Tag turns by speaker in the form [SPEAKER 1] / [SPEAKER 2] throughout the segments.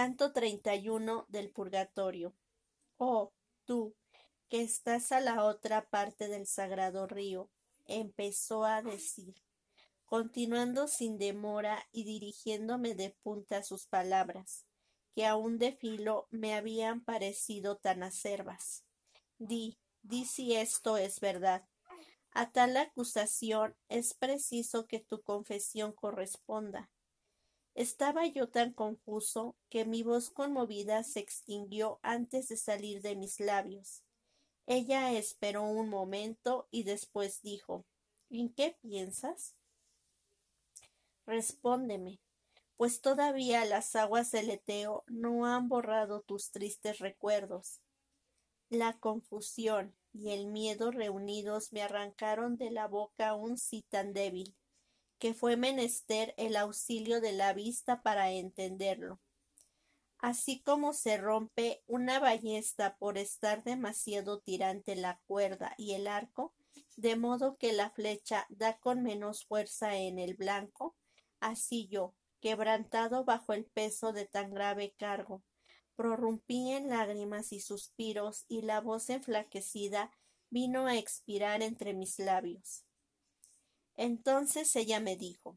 [SPEAKER 1] Canto 31 del Purgatorio. Oh, tú, que estás a la otra parte del sagrado río, empezó a decir, continuando sin demora y dirigiéndome de punta sus palabras, que aún de filo me habían parecido tan acervas. Di, di si esto es verdad. A tal acusación es preciso que tu confesión corresponda. Estaba yo tan confuso que mi voz conmovida se extinguió antes de salir de mis labios. Ella esperó un momento y después dijo ¿En qué piensas? Respóndeme, pues todavía las aguas del Eteo no han borrado tus tristes recuerdos. La confusión y el miedo reunidos me arrancaron de la boca un sí tan débil que fue menester el auxilio de la vista para entenderlo. Así como se rompe una ballesta por estar demasiado tirante la cuerda y el arco, de modo que la flecha da con menos fuerza en el blanco, así yo, quebrantado bajo el peso de tan grave cargo, prorrumpí en lágrimas y suspiros y la voz enflaquecida vino a expirar entre mis labios. Entonces ella me dijo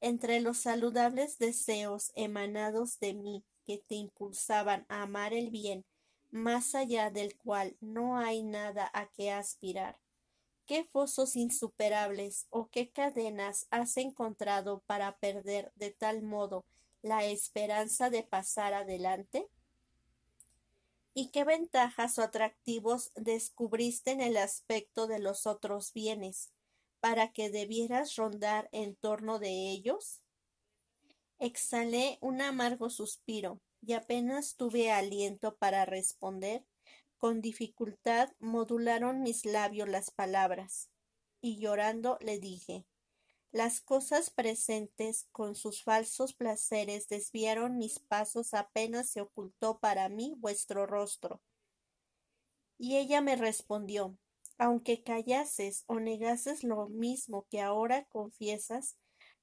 [SPEAKER 1] Entre los saludables deseos emanados de mí que te impulsaban a amar el bien, más allá del cual no hay nada a que aspirar, ¿qué fosos insuperables o qué cadenas has encontrado para perder de tal modo la esperanza de pasar adelante? ¿Y qué ventajas o atractivos descubriste en el aspecto de los otros bienes, para que debieras rondar en torno de ellos? Exhalé un amargo suspiro y apenas tuve aliento para responder, con dificultad modularon mis labios las palabras, y llorando le dije Las cosas presentes con sus falsos placeres desviaron mis pasos apenas se ocultó para mí vuestro rostro. Y ella me respondió aunque callases o negases lo mismo que ahora confiesas,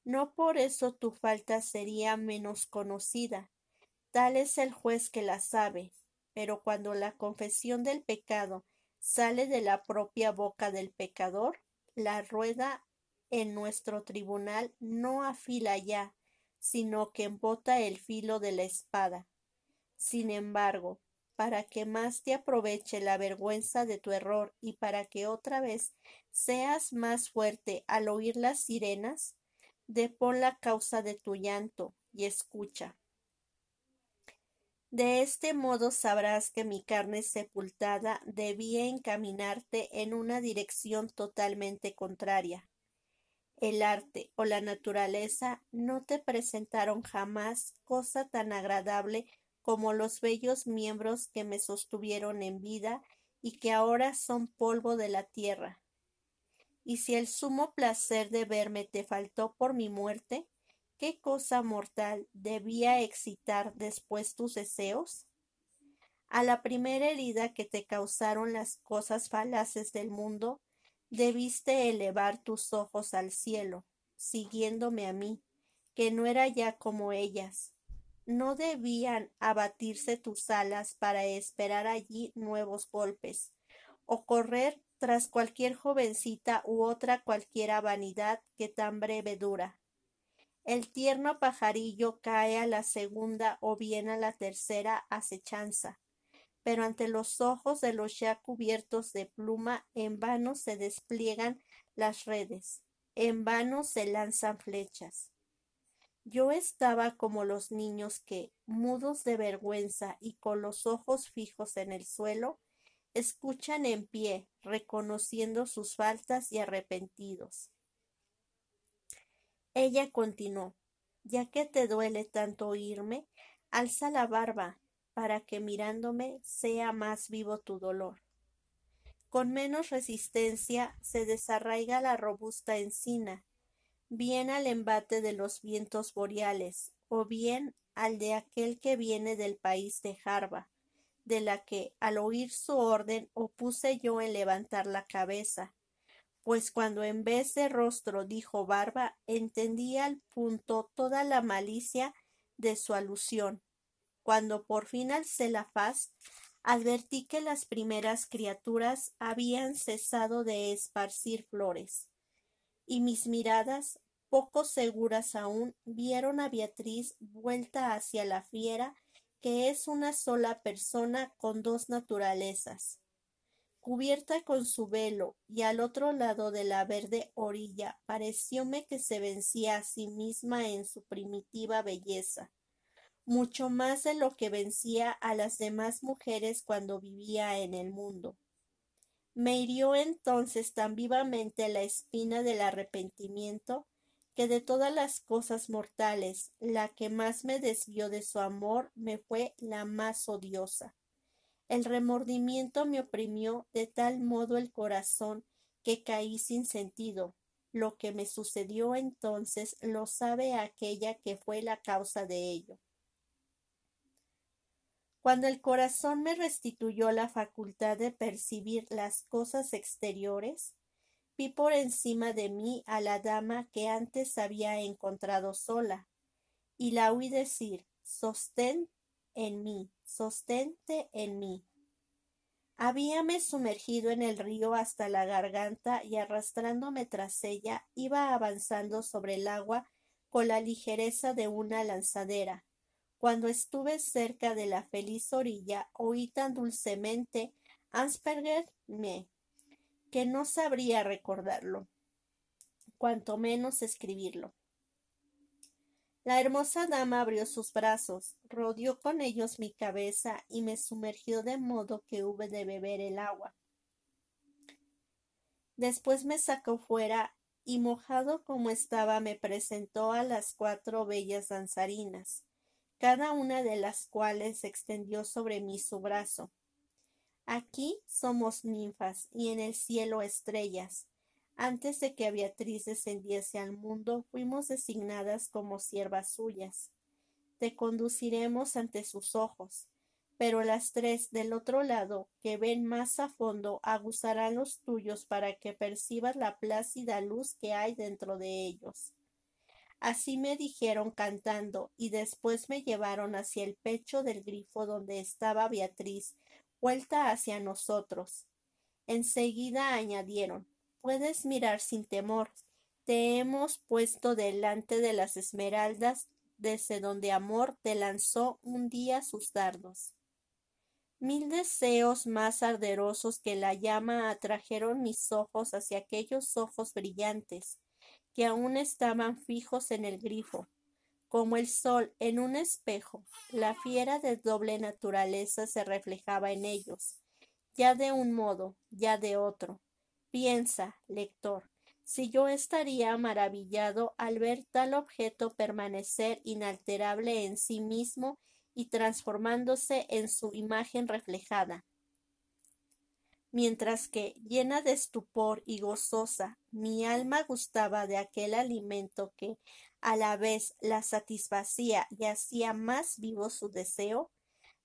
[SPEAKER 1] no por eso tu falta sería menos conocida. Tal es el juez que la sabe, pero cuando la confesión del pecado sale de la propia boca del pecador, la rueda en nuestro tribunal no afila ya, sino que embota el filo de la espada. Sin embargo, para que más te aproveche la vergüenza de tu error y para que otra vez seas más fuerte al oír las sirenas, depón la causa de tu llanto y escucha. De este modo sabrás que mi carne sepultada debía encaminarte en una dirección totalmente contraria. El arte o la naturaleza no te presentaron jamás cosa tan agradable como los bellos miembros que me sostuvieron en vida y que ahora son polvo de la tierra. Y si el sumo placer de verme te faltó por mi muerte, ¿qué cosa mortal debía excitar después tus deseos? A la primera herida que te causaron las cosas falaces del mundo, debiste elevar tus ojos al cielo, siguiéndome a mí, que no era ya como ellas, no debían abatirse tus alas para esperar allí nuevos golpes, o correr tras cualquier jovencita u otra cualquiera vanidad que tan breve dura. El tierno pajarillo cae a la segunda o bien a la tercera acechanza, pero ante los ojos de los ya cubiertos de pluma en vano se despliegan las redes, en vano se lanzan flechas. Yo estaba como los niños que, mudos de vergüenza y con los ojos fijos en el suelo, escuchan en pie, reconociendo sus faltas y arrepentidos. Ella continuó Ya que te duele tanto oírme, alza la barba, para que mirándome sea más vivo tu dolor. Con menos resistencia se desarraiga la robusta encina, bien al embate de los vientos boreales, o bien al de aquel que viene del país de Jarba, de la que, al oír su orden, opuse yo en levantar la cabeza, pues cuando en vez de rostro dijo barba, entendí al punto toda la malicia de su alusión, cuando por fin alcé la faz, advertí que las primeras criaturas habían cesado de esparcir flores, y mis miradas, poco seguras aún, vieron a Beatriz vuelta hacia la fiera, que es una sola persona con dos naturalezas. Cubierta con su velo y al otro lado de la verde orilla, parecióme que se vencía a sí misma en su primitiva belleza, mucho más de lo que vencía a las demás mujeres cuando vivía en el mundo. Me hirió entonces tan vivamente la espina del arrepentimiento que de todas las cosas mortales la que más me desvió de su amor me fue la más odiosa. El remordimiento me oprimió de tal modo el corazón que caí sin sentido. Lo que me sucedió entonces lo sabe aquella que fue la causa de ello. Cuando el corazón me restituyó la facultad de percibir las cosas exteriores, vi por encima de mí a la dama que antes había encontrado sola, y la oí decir sostén en mí, sostente en mí. Habíame sumergido en el río hasta la garganta y arrastrándome tras ella iba avanzando sobre el agua con la ligereza de una lanzadera. Cuando estuve cerca de la feliz orilla oí tan dulcemente Asperger me que no sabría recordarlo, cuanto menos escribirlo. La hermosa dama abrió sus brazos, rodeó con ellos mi cabeza y me sumergió de modo que hube de beber el agua. Después me sacó fuera y mojado como estaba me presentó a las cuatro bellas danzarinas, cada una de las cuales extendió sobre mí su brazo. Aquí somos ninfas y en el cielo estrellas. Antes de que Beatriz descendiese al mundo, fuimos designadas como siervas suyas. Te conduciremos ante sus ojos, pero las tres del otro lado, que ven más a fondo, aguzarán los tuyos para que percibas la plácida luz que hay dentro de ellos. Así me dijeron cantando, y después me llevaron hacia el pecho del grifo donde estaba Beatriz, vuelta hacia nosotros. Enseguida añadieron Puedes mirar sin temor. Te hemos puesto delante de las esmeraldas desde donde amor te lanzó un día sus dardos. Mil deseos más arderosos que la llama atrajeron mis ojos hacia aquellos ojos brillantes, que aún estaban fijos en el grifo, como el sol en un espejo, la fiera de doble naturaleza se reflejaba en ellos, ya de un modo, ya de otro. Piensa, lector, si yo estaría maravillado al ver tal objeto permanecer inalterable en sí mismo y transformándose en su imagen reflejada. Mientras que, llena de estupor y gozosa, mi alma gustaba de aquel alimento que, a la vez la satisfacía y hacía más vivo su deseo,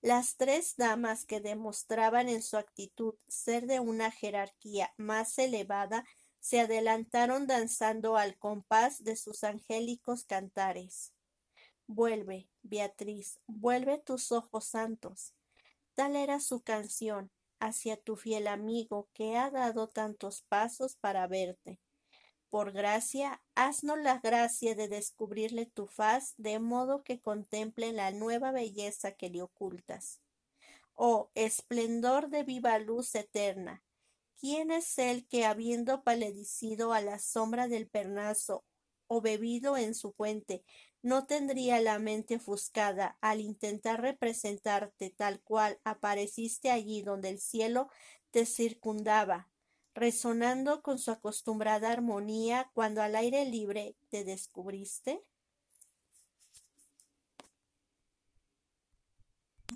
[SPEAKER 1] las tres damas que demostraban en su actitud ser de una jerarquía más elevada se adelantaron danzando al compás de sus angélicos cantares. Vuelve, Beatriz, vuelve tus ojos santos. Tal era su canción hacia tu fiel amigo que ha dado tantos pasos para verte por gracia, haznos la gracia de descubrirle tu faz de modo que contemple la nueva belleza que le ocultas. Oh esplendor de viva luz eterna. ¿Quién es el que habiendo paledicido a la sombra del pernazo o bebido en su fuente, no tendría la mente ofuscada al intentar representarte tal cual apareciste allí donde el cielo te circundaba, resonando con su acostumbrada armonía cuando al aire libre te descubriste?